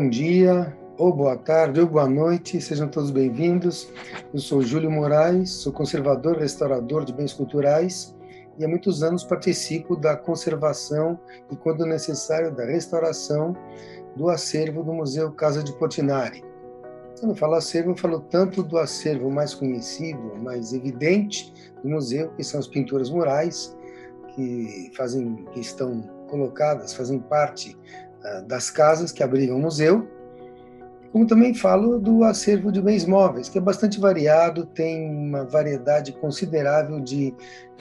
Bom dia, ou boa tarde, ou boa noite, sejam todos bem-vindos. Eu sou Júlio Moraes, sou conservador restaurador de bens culturais e há muitos anos participo da conservação e, quando necessário, da restauração do acervo do Museu Casa de Portinari. Quando eu falo acervo, eu falo tanto do acervo mais conhecido, mais evidente do museu, que são as pinturas murais, que fazem, que estão colocadas, fazem parte das casas que abrigam o museu, como também falo do acervo de bens móveis, que é bastante variado, tem uma variedade considerável de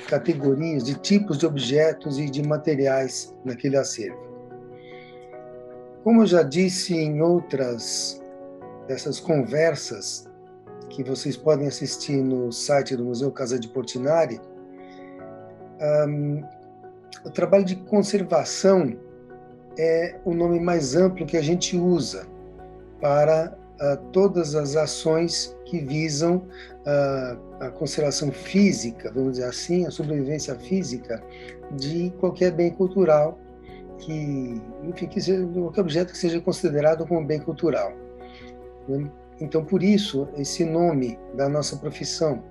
categorias, de tipos de objetos e de materiais naquele acervo. Como eu já disse em outras dessas conversas que vocês podem assistir no site do Museu Casa de Portinari, um, o trabalho de conservação é o nome mais amplo que a gente usa para uh, todas as ações que visam uh, a conservação física, vamos dizer assim, a sobrevivência física de qualquer bem cultural que, enfim, que seja, qualquer objeto que seja considerado como bem cultural. Então, por isso, esse nome da nossa profissão.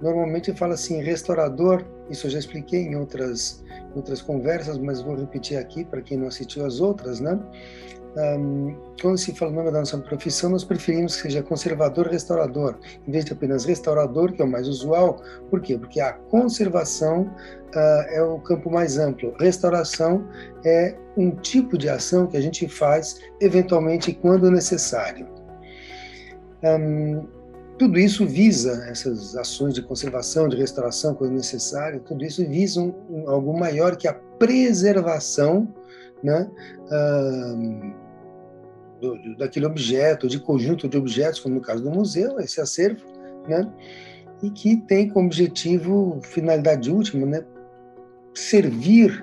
Normalmente eu falo assim, restaurador, isso eu já expliquei em outras, outras conversas, mas vou repetir aqui para quem não assistiu as outras, né? um, quando se fala o nome da nossa profissão, nós preferimos que seja conservador restaurador, em vez de apenas restaurador, que é o mais usual. Por quê? Porque a conservação uh, é o campo mais amplo. Restauração é um tipo de ação que a gente faz, eventualmente, quando necessário. Um, tudo isso visa, essas ações de conservação, de restauração, quando necessário, tudo isso visa um, um, algo maior que a preservação né, do, daquele objeto, de conjunto de objetos, como no caso do museu, esse acervo, né? e que tem como objetivo, finalidade última, né? servir,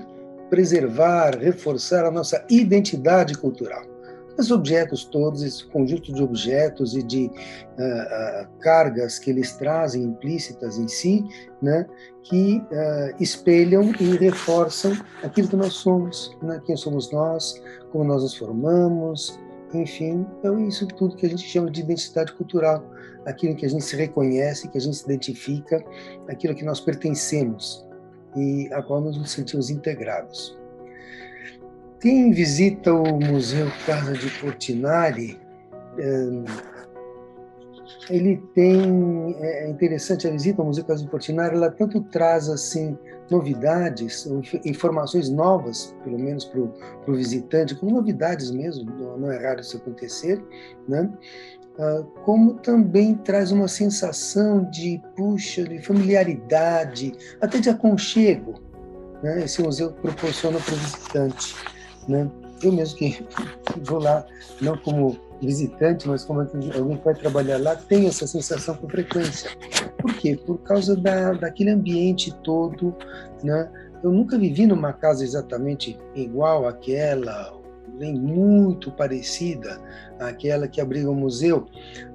preservar, reforçar a nossa identidade cultural. Os objetos todos, esse conjunto de objetos e de uh, uh, cargas que eles trazem implícitas em si, né, que uh, espelham e reforçam aquilo que nós somos, né, quem somos nós, como nós nos formamos, enfim, é isso tudo que a gente chama de identidade cultural, aquilo que a gente se reconhece, que a gente se identifica, aquilo que nós pertencemos e a qual nós nos sentimos integrados. Quem visita o Museu Casa de Portinari, ele tem é interessante a visita ao Museu Casa de Portinari, ela tanto traz assim novidades, informações novas, pelo menos para o visitante, como novidades mesmo, não é raro isso acontecer, né? Ah, como também traz uma sensação de, puxa, de familiaridade, até de aconchego, né? Esse museu proporciona para o visitante, né? Eu mesmo que vou lá, não como visitante, mas como alguém que vai trabalhar lá, tem essa sensação com frequência. Por quê? Por causa da, daquele ambiente todo, né? Eu nunca vivi numa casa exatamente igual àquela, nem muito parecida àquela que abriga o museu,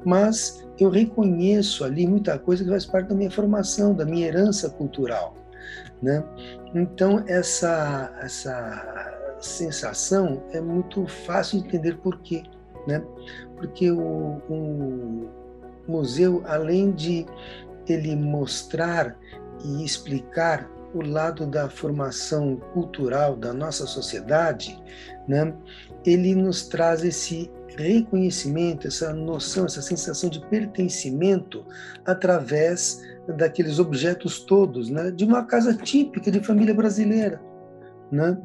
mas eu reconheço ali muita coisa que faz parte da minha formação, da minha herança cultural, né? Então essa essa sensação é muito fácil de entender por quê né? Porque o, o museu, além de ele mostrar e explicar o lado da formação cultural da nossa sociedade, né? ele nos traz esse reconhecimento, essa noção, essa sensação de pertencimento através daqueles objetos todos, né? de uma casa típica de família brasileira. Né?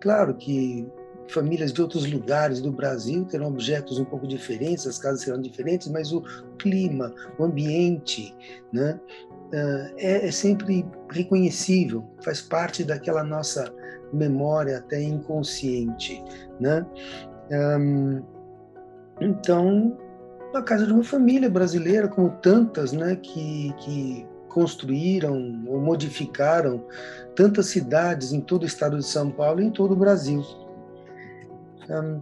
Claro que famílias de outros lugares do Brasil terão objetos um pouco diferentes, as casas serão diferentes, mas o clima, o ambiente, né, ah, é, é sempre reconhecível, faz parte daquela nossa memória até inconsciente, né? então, a casa de uma família brasileira, como tantas, né, que, que construíram ou modificaram tantas cidades em todo o estado de São Paulo e em todo o Brasil. Um,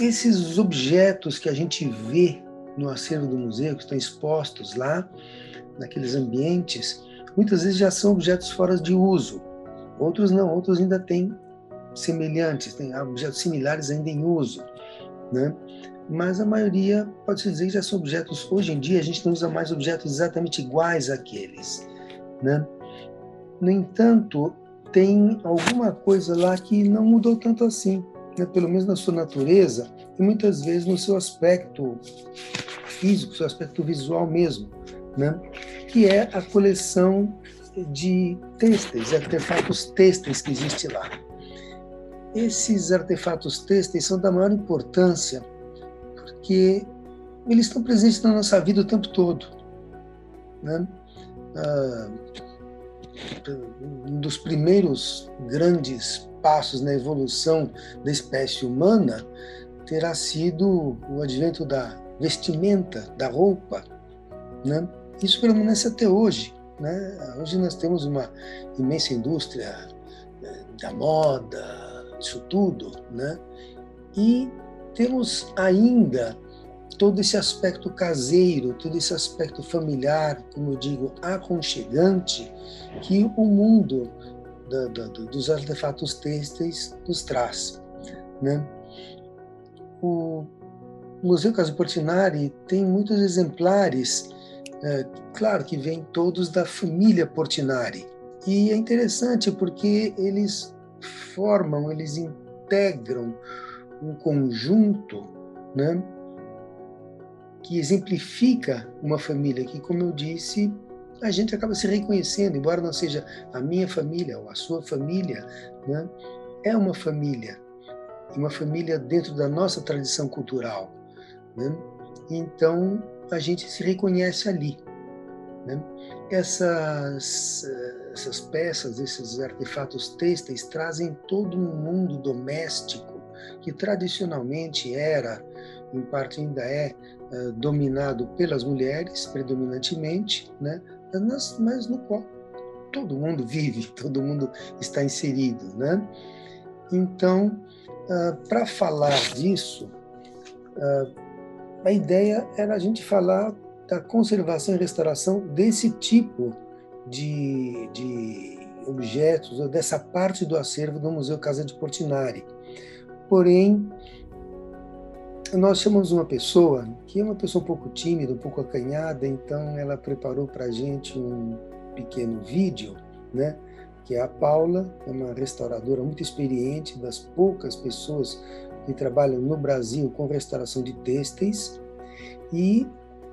esses objetos que a gente vê no acervo do museu, que estão expostos lá, naqueles ambientes, muitas vezes já são objetos fora de uso. Outros não, outros ainda têm semelhantes, têm objetos similares ainda em uso. né? Mas a maioria, pode-se dizer, já são objetos. Hoje em dia, a gente não usa mais objetos exatamente iguais àqueles, né? No entanto, tem alguma coisa lá que não mudou tanto assim, né? pelo menos na sua natureza, e muitas vezes no seu aspecto físico, seu aspecto visual mesmo, né? que é a coleção de têxteis, artefatos têxteis que existe lá. Esses artefatos têxteis são da maior importância porque eles estão presentes na nossa vida o tempo todo. Né? Ah, um dos primeiros grandes passos na evolução da espécie humana terá sido o advento da vestimenta, da roupa. Né? Isso permanece até hoje. Né? Hoje nós temos uma imensa indústria eh, da moda, isso tudo, né? e temos ainda todo esse aspecto caseiro, todo esse aspecto familiar, como eu digo, aconchegante, que o mundo da, da, dos artefatos têxteis nos traz. Né? O Museu Caso Portinari tem muitos exemplares, é, claro que vêm todos da família Portinari, e é interessante porque eles formam, eles integram um conjunto né, que exemplifica uma família que, como eu disse, a gente acaba se reconhecendo, embora não seja a minha família ou a sua família, né, é uma família, uma família dentro da nossa tradição cultural. Né? Então, a gente se reconhece ali. Né? Essas, essas peças, esses artefatos têxteis trazem todo um mundo doméstico que tradicionalmente era, em parte ainda é, uh, dominado pelas mulheres, predominantemente, né? mas, mas no qual todo mundo vive, todo mundo está inserido. Né? Então, uh, para falar disso, uh, a ideia era a gente falar da conservação e restauração desse tipo de, de objetos, ou dessa parte do acervo do Museu Casa de Portinari. Porém, nós chamamos uma pessoa que é uma pessoa um pouco tímida, um pouco acanhada, então ela preparou para a gente um pequeno vídeo, né? que é a Paula, é uma restauradora muito experiente, das poucas pessoas que trabalham no Brasil com restauração de têxteis, e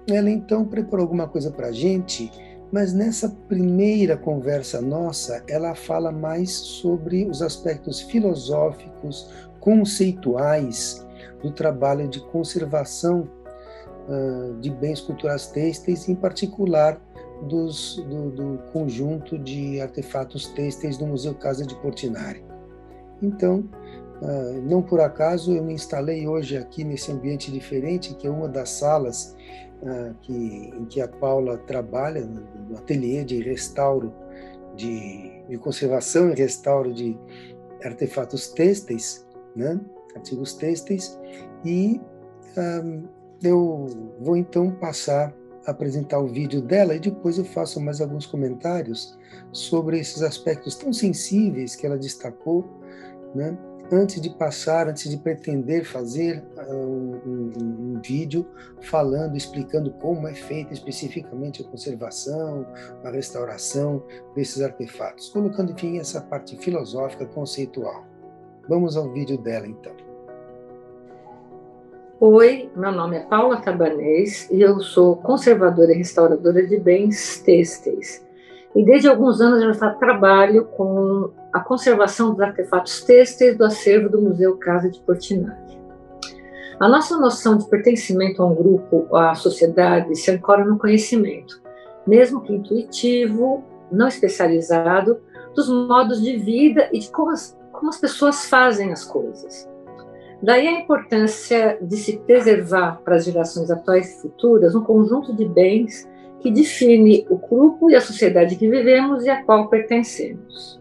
ela então preparou alguma coisa para a gente, mas nessa primeira conversa nossa, ela fala mais sobre os aspectos filosóficos, conceituais do trabalho de conservação uh, de bens culturais têxteis, em particular dos, do, do, conjunto de artefatos têxteis do Museu Casa de Portinari. Então, uh, não por acaso eu me instalei hoje aqui nesse ambiente diferente, que é uma das salas uh, que, em que a Paula trabalha, no ateliê de restauro, de, de conservação e restauro de artefatos têxteis, né? artigos têxteis, e um, eu vou então passar a apresentar o vídeo dela e depois eu faço mais alguns comentários sobre esses aspectos tão sensíveis que ela destacou, né? antes de passar, antes de pretender fazer uh, um, um, um, vídeo falando, explicando como é feita especificamente a conservação, a restauração desses artefatos, colocando, enfim, essa parte filosófica, conceitual. Vamos ao vídeo dela então. Oi, meu nome é Paula Cabanês e eu sou conservadora e restauradora de bens têxteis. E desde alguns anos eu já trabalho com a conservação dos artefatos têxteis do acervo do Museu Casa de Portinari. A nossa noção de pertencimento a um grupo, à sociedade, se ancora no conhecimento, mesmo que intuitivo, não especializado, dos modos de vida e de como as como as pessoas fazem as coisas. Daí a importância de se preservar para as gerações atuais e futuras um conjunto de bens que define o grupo e a sociedade que vivemos e a qual pertencemos.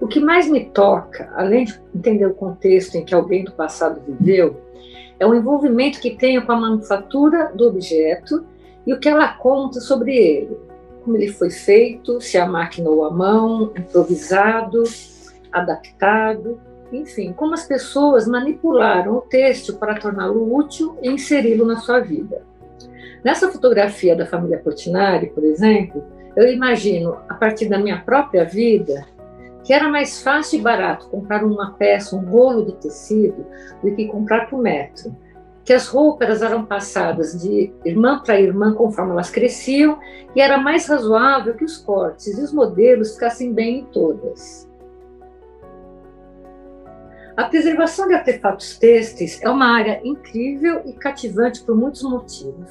O que mais me toca, além de entender o contexto em que alguém do passado viveu, é o envolvimento que tenho com a manufatura do objeto e o que ela conta sobre ele, como ele foi feito, se a máquina ou a mão, improvisado, adaptado, enfim, como as pessoas manipularam o texto para torná-lo útil e inseri-lo na sua vida. Nessa fotografia da família Portinari, por exemplo, eu imagino, a partir da minha própria vida, que era mais fácil e barato comprar uma peça, um rolo de tecido, do que comprar por metro. Que as roupas eram passadas de irmã para irmã conforme elas cresciam, e era mais razoável que os cortes e os modelos ficassem bem em todas. A preservação de artefatos têxteis é uma área incrível e cativante por muitos motivos.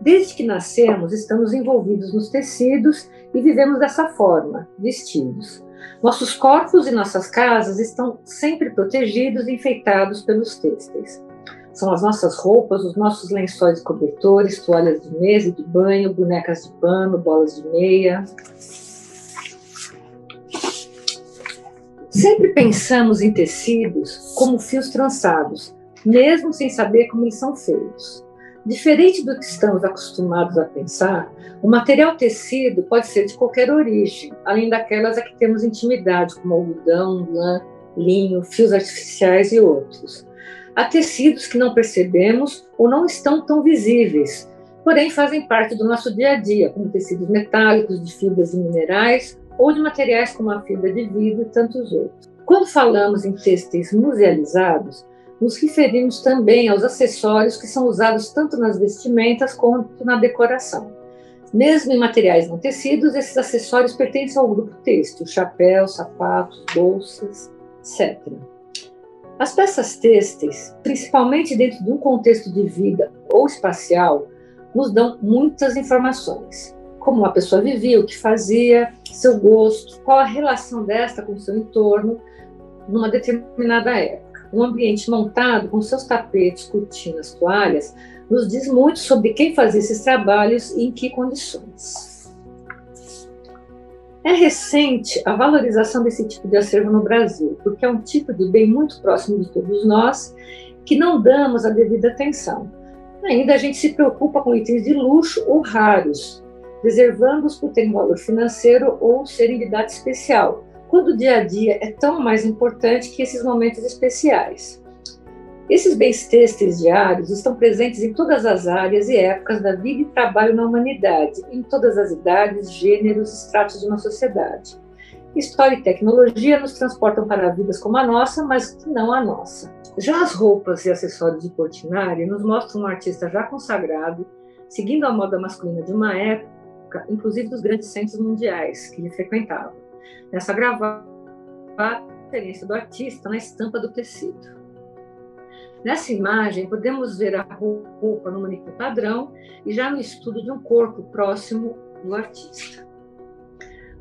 Desde que nascemos, estamos envolvidos nos tecidos e vivemos dessa forma, vestidos. Nossos corpos e nossas casas estão sempre protegidos e enfeitados pelos têxteis. São as nossas roupas, os nossos lençóis e cobertores, toalhas de mesa e de banho, bonecas de pano, bolas de meia. Sempre pensamos em tecidos como fios trançados, mesmo sem saber como eles são feitos. Diferente do que estamos acostumados a pensar, o material tecido pode ser de qualquer origem, além daquelas a que temos intimidade, como algodão, lã, linho, fios artificiais e outros. Há tecidos que não percebemos ou não estão tão visíveis, porém fazem parte do nosso dia a dia, como tecidos metálicos, de fibras e minerais ou de materiais como a fibra de vidro e tantos outros. Quando falamos em têxteis musealizados, nos referimos também aos acessórios que são usados tanto nas vestimentas quanto na decoração. Mesmo em materiais não tecidos, esses acessórios pertencem ao grupo têxtil, chapéus, sapatos, bolsas, etc. As peças têxteis, principalmente dentro de um contexto de vida ou espacial, nos dão muitas informações. Como uma pessoa vivia, o que fazia, seu gosto, qual a relação desta com o seu entorno numa determinada época um ambiente montado com seus tapetes, cortinas, toalhas, nos diz muito sobre quem fazia esses trabalhos e em que condições. É recente a valorização desse tipo de acervo no Brasil, porque é um tipo de bem muito próximo de todos nós que não damos a devida atenção. Ainda a gente se preocupa com itens de luxo ou raros, reservando-os por terem valor financeiro ou serem de idade especial, quando o dia a dia é tão mais importante que esses momentos especiais. Esses bens têxteis diários estão presentes em todas as áreas e épocas da vida e trabalho na humanidade, em todas as idades, gêneros estratos de uma sociedade. História e tecnologia nos transportam para vidas como a nossa, mas não a nossa. Já as roupas e acessórios de Portinari nos mostram um artista já consagrado, seguindo a moda masculina de uma época, inclusive dos grandes centros mundiais que ele frequentava nessa gravata a referência do artista na estampa do tecido. Nessa imagem, podemos ver a roupa no manequim padrão e já no estudo de um corpo próximo do artista.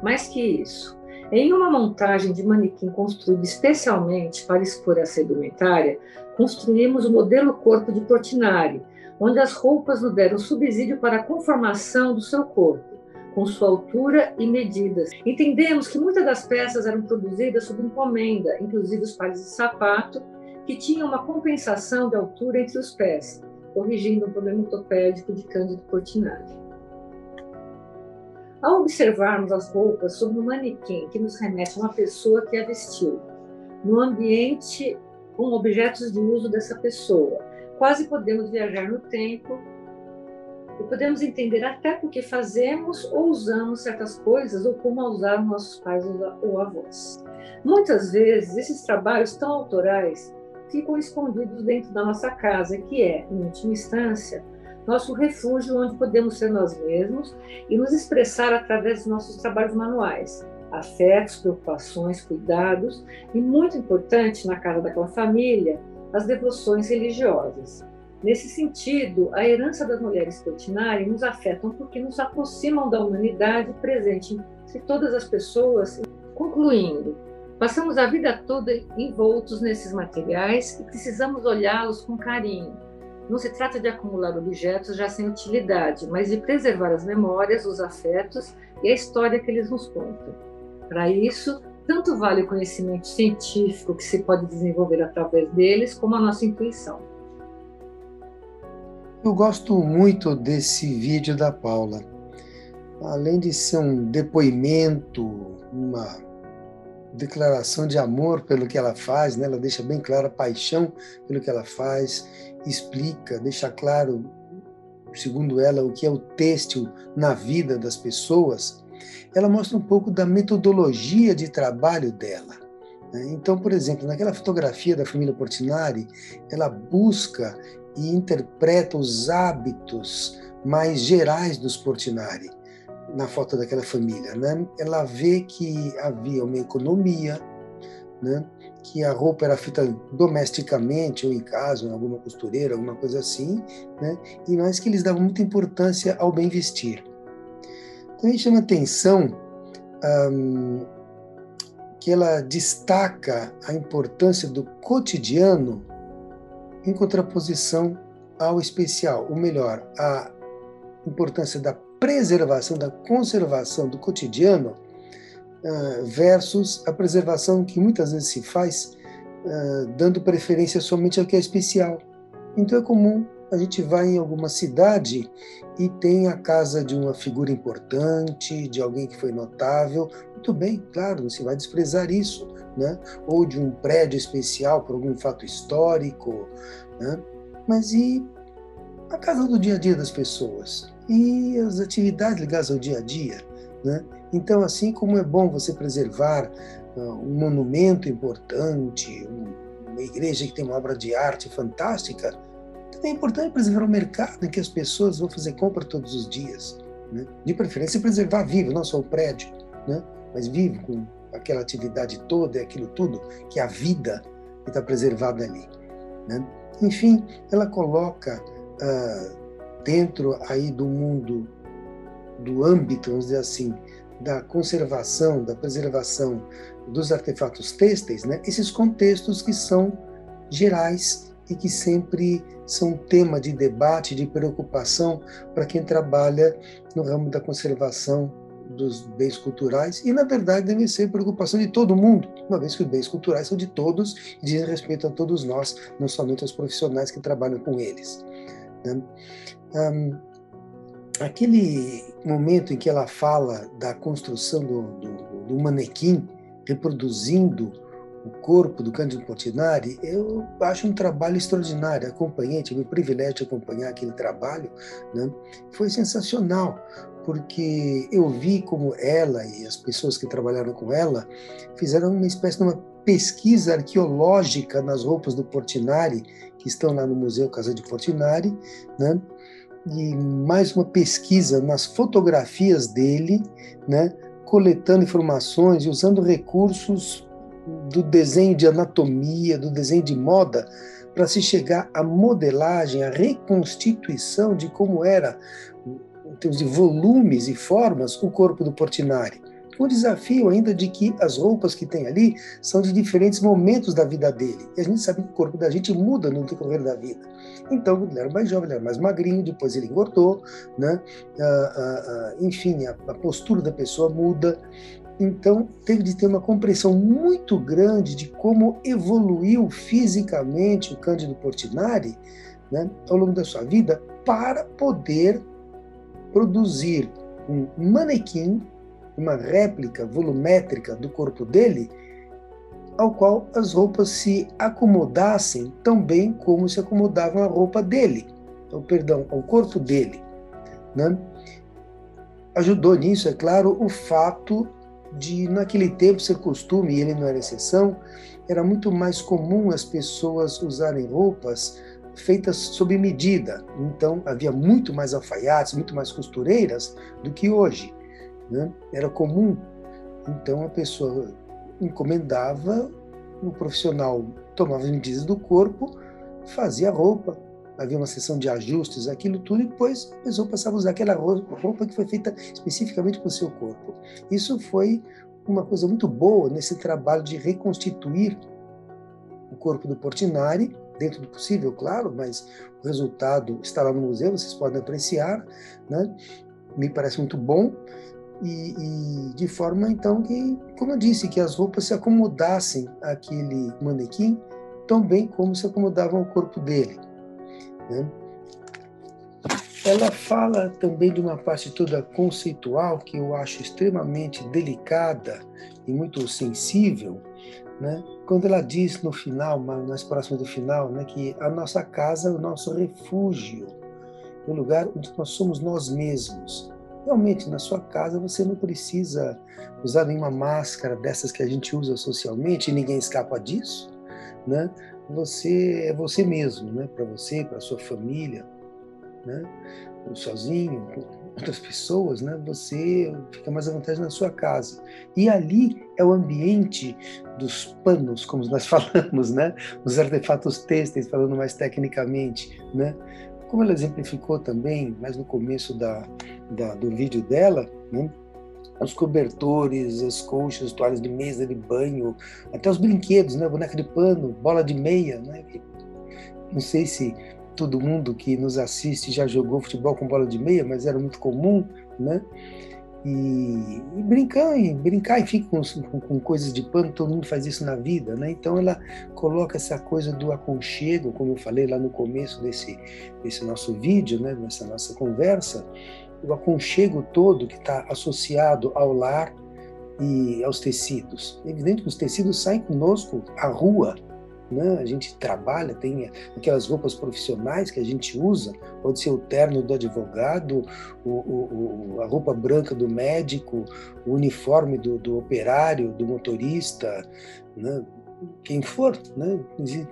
Mais que isso, em uma montagem de manequim construída especialmente para expor essa indumentária, construímos o modelo corpo de Portinari, onde as roupas nos deram subsídio para a conformação do seu corpo com sua altura e medidas. Entendemos que muitas das peças eram produzidas sob encomenda, inclusive os pares de sapato, que tinham uma compensação de altura entre os pés, corrigindo um problema ortopédico de Cândido Portinari. Ao observarmos as roupas sob um manequim que nos remete a uma pessoa que a vestiu, no ambiente com objetos de uso dessa pessoa, quase podemos viajar no tempo e podemos entender até por que fazemos ou usamos certas coisas ou como usaram nossos pais ou avós. Muitas vezes, esses trabalhos tão autorais ficam escondidos dentro da nossa casa, que é, em última instância, nosso refúgio onde podemos ser nós mesmos e nos expressar através dos nossos trabalhos manuais, afetos, preocupações, cuidados e, muito importante na casa daquela família, as devoções religiosas. Nesse sentido, a herança das mulheres Portinari nos afetam porque nos aproximam da humanidade presente entre todas as pessoas. Concluindo, passamos a vida toda envoltos nesses materiais e precisamos olhá-los com carinho. Não se trata de acumular objetos já sem utilidade, mas de preservar as memórias, os afetos e a história que eles nos contam. Para isso, tanto vale o conhecimento científico que se pode desenvolver através deles, como a nossa intuição. Eu gosto muito desse vídeo da Paula. Além de ser um depoimento, uma declaração de amor pelo que ela faz, né? ela deixa bem clara a paixão pelo que ela faz, explica, deixa claro, segundo ela, o que é o têxtil na vida das pessoas. Ela mostra um pouco da metodologia de trabalho dela. Né? Então, por exemplo, naquela fotografia da família Portinari, ela busca e interpreta os hábitos mais gerais dos Portinari na foto daquela família, né? Ela vê que havia uma economia, né? Que a roupa era feita domesticamente ou em casa, em alguma costureira, alguma coisa assim, né? E mais que eles davam muita importância ao bem vestir. Também chama atenção que ela destaca a importância do cotidiano em contraposição ao especial, ou melhor, a importância da preservação, da conservação do cotidiano uh, versus a preservação que muitas vezes se faz uh, dando preferência somente ao que é especial. Então é comum a gente vai em alguma cidade e tem a casa de uma figura importante, de alguém que foi notável. Muito bem, claro, não se vai desprezar isso, né? Ou de um prédio especial por algum fato histórico, né? Mas e a casa do dia a dia das pessoas? e as atividades ligadas ao dia a dia. Né? Então, assim como é bom você preservar uh, um monumento importante, um, uma igreja que tem uma obra de arte fantástica, também é importante preservar o mercado em que as pessoas vão fazer compra todos os dias. Né? De preferência, preservar vivo, não só o prédio, né? mas vivo, com aquela atividade toda e aquilo tudo, que é a vida que está preservada ali. Né? Enfim, ela coloca uh, dentro aí do mundo, do âmbito, vamos dizer assim, da conservação, da preservação dos artefatos têxteis, né, esses contextos que são gerais e que sempre são tema de debate, de preocupação para quem trabalha no ramo da conservação dos bens culturais e, na verdade, deve ser preocupação de todo mundo, uma vez que os bens culturais são de todos e dizem respeito a todos nós, não somente aos profissionais que trabalham com eles. Né? Aquele momento em que ela fala da construção do, do, do manequim reproduzindo o corpo do Cândido Portinari, eu acho um trabalho extraordinário. Acompanhei, tive o privilégio de acompanhar aquele trabalho, né? foi sensacional, porque eu vi como ela e as pessoas que trabalharam com ela fizeram uma espécie de uma pesquisa arqueológica nas roupas do Portinari, que estão lá no Museu Casa de Portinari, né? e mais uma pesquisa nas fotografias dele, né, coletando informações e usando recursos do desenho de anatomia, do desenho de moda, para se chegar à modelagem, à reconstituição de como era, em termos de volumes e formas, o corpo do Portinari o desafio ainda de que as roupas que tem ali são de diferentes momentos da vida dele. E a gente sabe que o corpo da gente muda no decorrer da vida. Então, ele era mais jovem, ele era mais magrinho, depois ele engordou, né? Ah, ah, ah, enfim, a, a postura da pessoa muda. Então, teve de ter uma compreensão muito grande de como evoluiu fisicamente o Cândido Portinari né, ao longo da sua vida para poder produzir um manequim uma réplica volumétrica do corpo dele, ao qual as roupas se acomodassem tão bem como se acomodavam a roupa dele, então, perdão, ao corpo dele. Né? Ajudou nisso, é claro, o fato de, naquele tempo, ser costume, e ele não era exceção, era muito mais comum as pessoas usarem roupas feitas sob medida. Então, havia muito mais alfaiates, muito mais costureiras do que hoje né? era comum. Então a pessoa encomendava, o profissional tomava as medidas do corpo, fazia a roupa, havia uma sessão de ajustes, aquilo tudo, e depois a pessoa passava a usar aquela roupa que foi feita especificamente para o seu corpo. Isso foi uma coisa muito boa nesse trabalho de reconstituir o corpo do Portinari, dentro do possível, claro, mas o resultado está lá no museu, vocês podem apreciar, né? me parece muito bom e, e, de forma então que, como eu disse, que as roupas se acomodassem àquele manequim tão bem como se acomodavam ao corpo dele. Né? ela fala também de uma parte toda conceitual que eu acho extremamente delicada e muito sensível, né? quando ela diz no final, mais próximo do final, né, que a nossa casa é o nosso refúgio, o lugar onde nós somos nós mesmos. Realmente, na sua casa você não precisa usar nenhuma máscara dessas que a gente usa socialmente ninguém escapa disso, né? Você é você mesmo, né? Para você, para sua família, né? Sozinho, com outras pessoas, né? Você fica mais à vontade na sua casa. E ali é o ambiente dos panos, como nós falamos, né? Os artefatos têxteis, falando mais tecnicamente, né? Como ela exemplificou também, mais no começo da, da do vídeo dela, né? Os cobertores, as colchas, toalhas de mesa de banho, até os brinquedos, né? Boneca de pano, bola de meia, né? Não sei se todo mundo que nos assiste já jogou futebol com bola de meia, mas era muito comum, né? E, e brincar, e brincar e com, com, com, coisas de pano, todo mundo faz isso na vida, né? Então ela coloca essa coisa do aconchego, como eu falei lá no começo desse, desse nosso vídeo, né? Nessa nossa conversa, o aconchego todo que está associado ao lar e aos tecidos. É evidente que os tecidos saem conosco à rua, né? A gente trabalha, tem aquelas roupas profissionais que a gente usa, pode ser o terno do advogado, o, o, o, a roupa branca do médico, o uniforme do, do operário, do motorista, né? Quem for, né?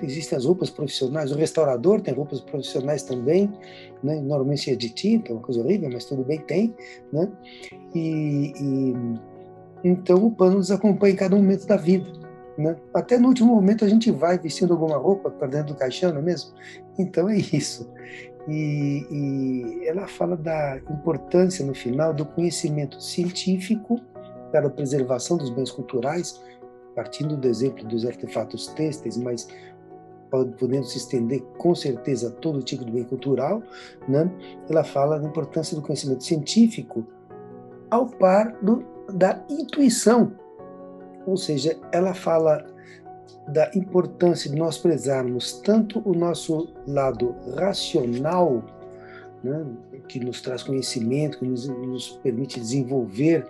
Existem as roupas profissionais, o restaurador tem roupas profissionais também, né? Normalmente é de tinta, uma coisa horrível, mas tudo bem, tem, né? E, e então o pano nos acompanha em cada momento da vida, né? Até no último momento a gente vai vestindo alguma roupa para dentro do caixão, não é mesmo? Então é isso. E, e ela fala da importância no final do conhecimento científico para a preservação dos bens culturais, partindo do exemplo dos artefatos têxteis, mas podendo se estender com certeza a todo tipo de bem cultural, né? ela fala da importância do conhecimento científico ao par do, da intuição ou seja, ela fala da importância de nós prezarmos tanto o nosso lado racional, né, que nos traz conhecimento, que nos, nos permite desenvolver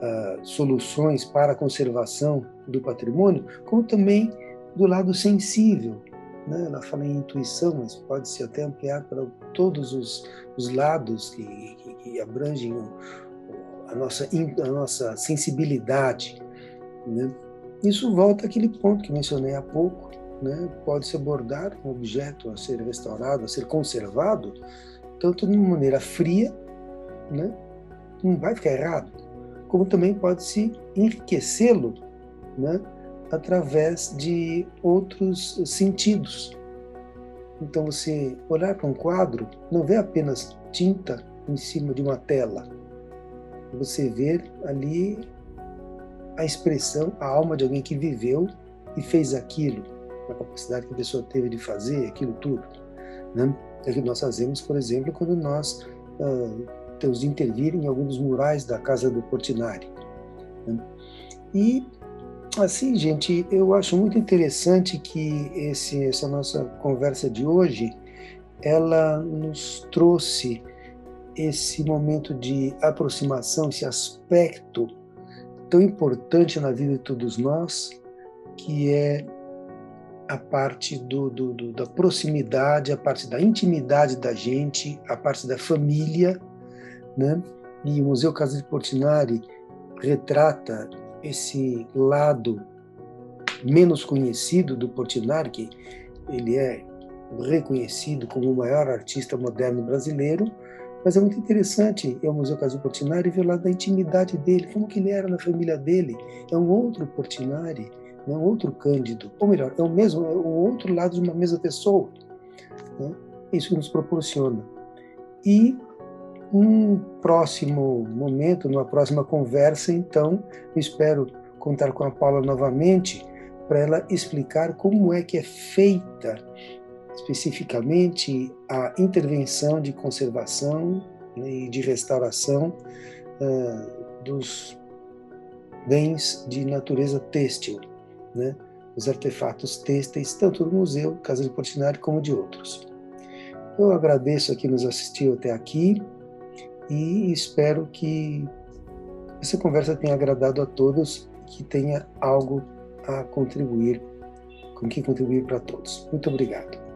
uh, soluções para a conservação do patrimônio, como também do lado sensível. Né? Ela fala em intuição, mas pode se até ampliar para todos os, os lados que, que, que abrangem a, nossa, a nossa sensibilidade. Né? Isso volta àquele ponto que mencionei há pouco, né? pode ser abordado um objeto a ser restaurado, a ser conservado, tanto de uma maneira fria, né? não vai ficar errado, como também pode se enriquecê-lo né? através de outros sentidos. Então, você olhar para um quadro, não vê apenas tinta em cima de uma tela, você vê ali a expressão, a alma de alguém que viveu e fez aquilo, a capacidade que a pessoa teve de fazer aquilo tudo. Né? É o que nós fazemos, por exemplo, quando nós uh, temos de intervir em alguns murais da casa do Portinari. Né? E assim, gente, eu acho muito interessante que esse, essa nossa conversa de hoje, ela nos trouxe esse momento de aproximação, esse aspecto tão importante na vida de todos nós, que é a parte do, do, do, da proximidade, a parte da intimidade da gente, a parte da família, né? E o Museu Casa de Portinari retrata esse lado menos conhecido do Portinari, que ele é reconhecido como o maior artista moderno brasileiro, mas é muito interessante ir ao Museu Caso Portinari e ver lá da intimidade dele, como que ele era na família dele. É um outro Portinari, é um outro Cândido. Ou melhor, é o mesmo, é o outro lado de uma mesma pessoa. Né? Isso nos proporciona. E um próximo momento, numa próxima conversa, então, eu espero contar com a Paula novamente para ela explicar como é que é feita especificamente a intervenção de conservação né, e de restauração uh, dos bens de natureza têxtil, né, os artefatos têxteis, tanto do museu, Casa de Portinari, como de outros. Eu agradeço a quem nos assistiu até aqui e espero que essa conversa tenha agradado a todos, que tenha algo a contribuir, com que contribuir para todos. Muito obrigado.